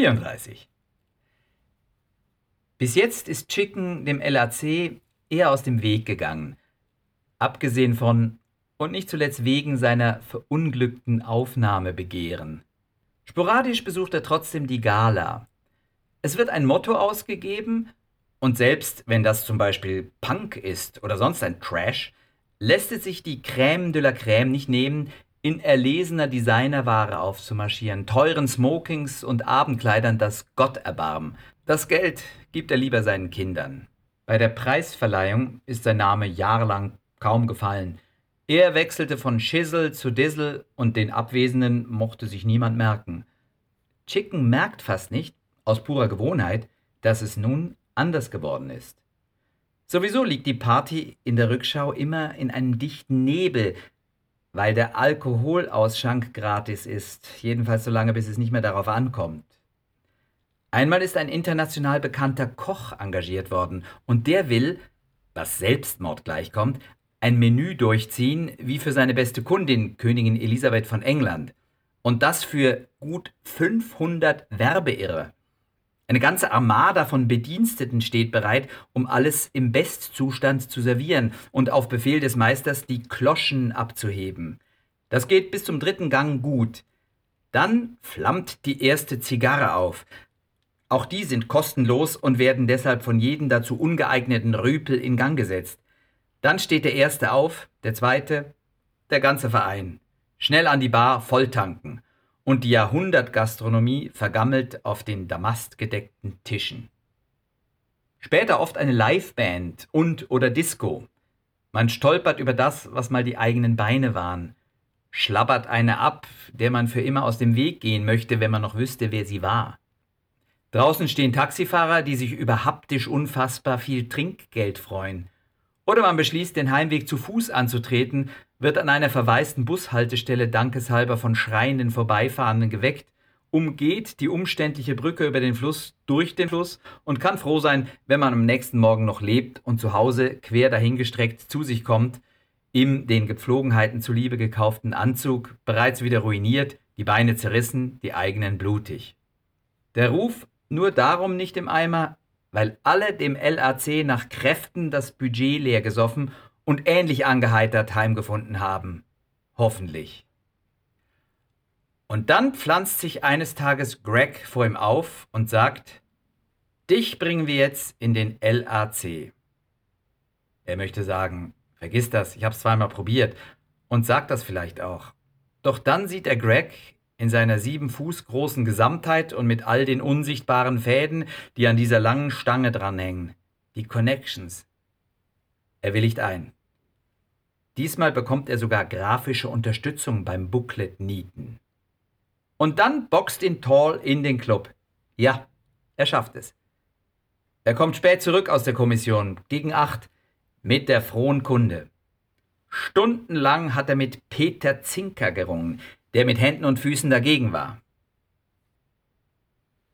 34. Bis jetzt ist Chicken dem LAC eher aus dem Weg gegangen. Abgesehen von und nicht zuletzt wegen seiner verunglückten Aufnahmebegehren. Sporadisch besucht er trotzdem die Gala. Es wird ein Motto ausgegeben, und selbst wenn das zum Beispiel Punk ist oder sonst ein Trash, lässt es sich die Crème de la Crème nicht nehmen, in erlesener Designerware aufzumarschieren, teuren Smokings und Abendkleidern das Gott erbarmen. Das Geld gibt er lieber seinen Kindern. Bei der Preisverleihung ist sein Name jahrelang kaum gefallen. Er wechselte von Schissel zu Dissel und den Abwesenden mochte sich niemand merken. Chicken merkt fast nicht, aus purer Gewohnheit, dass es nun anders geworden ist. Sowieso liegt die Party in der Rückschau immer in einem dichten Nebel, weil der Alkoholausschank gratis ist, jedenfalls so lange, bis es nicht mehr darauf ankommt. Einmal ist ein international bekannter Koch engagiert worden und der will, was Selbstmord gleichkommt, ein Menü durchziehen wie für seine beste Kundin, Königin Elisabeth von England. Und das für gut 500 Werbeirre. Eine ganze Armada von Bediensteten steht bereit, um alles im Bestzustand zu servieren und auf Befehl des Meisters die Kloschen abzuheben. Das geht bis zum dritten Gang gut. Dann flammt die erste Zigarre auf. Auch die sind kostenlos und werden deshalb von jedem dazu ungeeigneten Rüpel in Gang gesetzt. Dann steht der Erste auf, der Zweite, der ganze Verein. Schnell an die Bar, volltanken. Und die Jahrhundertgastronomie vergammelt auf den damastgedeckten Tischen. Später oft eine Liveband und oder Disco. Man stolpert über das, was mal die eigenen Beine waren. Schlabbert eine ab, der man für immer aus dem Weg gehen möchte, wenn man noch wüsste, wer sie war. Draußen stehen Taxifahrer, die sich über haptisch unfassbar viel Trinkgeld freuen. Oder man beschließt, den Heimweg zu Fuß anzutreten, wird an einer verwaisten Bushaltestelle dankeshalber von schreienden Vorbeifahrenden geweckt, umgeht die umständliche Brücke über den Fluss durch den Fluss und kann froh sein, wenn man am nächsten Morgen noch lebt und zu Hause quer dahingestreckt zu sich kommt, im den Gepflogenheiten zuliebe gekauften Anzug, bereits wieder ruiniert, die Beine zerrissen, die eigenen blutig. Der Ruf nur darum nicht im Eimer, weil alle dem LAC nach Kräften das Budget leer gesoffen und ähnlich angeheitert heimgefunden haben. Hoffentlich. Und dann pflanzt sich eines Tages Greg vor ihm auf und sagt, Dich bringen wir jetzt in den LAC. Er möchte sagen, vergiss das, ich hab's zweimal probiert und sagt das vielleicht auch. Doch dann sieht er Greg in seiner sieben Fuß großen Gesamtheit und mit all den unsichtbaren Fäden, die an dieser langen Stange dranhängen. Die Connections. Er willigt ein. Diesmal bekommt er sogar grafische Unterstützung beim Booklet-Nieten. Und dann boxt ihn Tall in den Club. Ja, er schafft es. Er kommt spät zurück aus der Kommission, gegen acht, mit der frohen Kunde. Stundenlang hat er mit Peter Zinker gerungen, der mit Händen und Füßen dagegen war.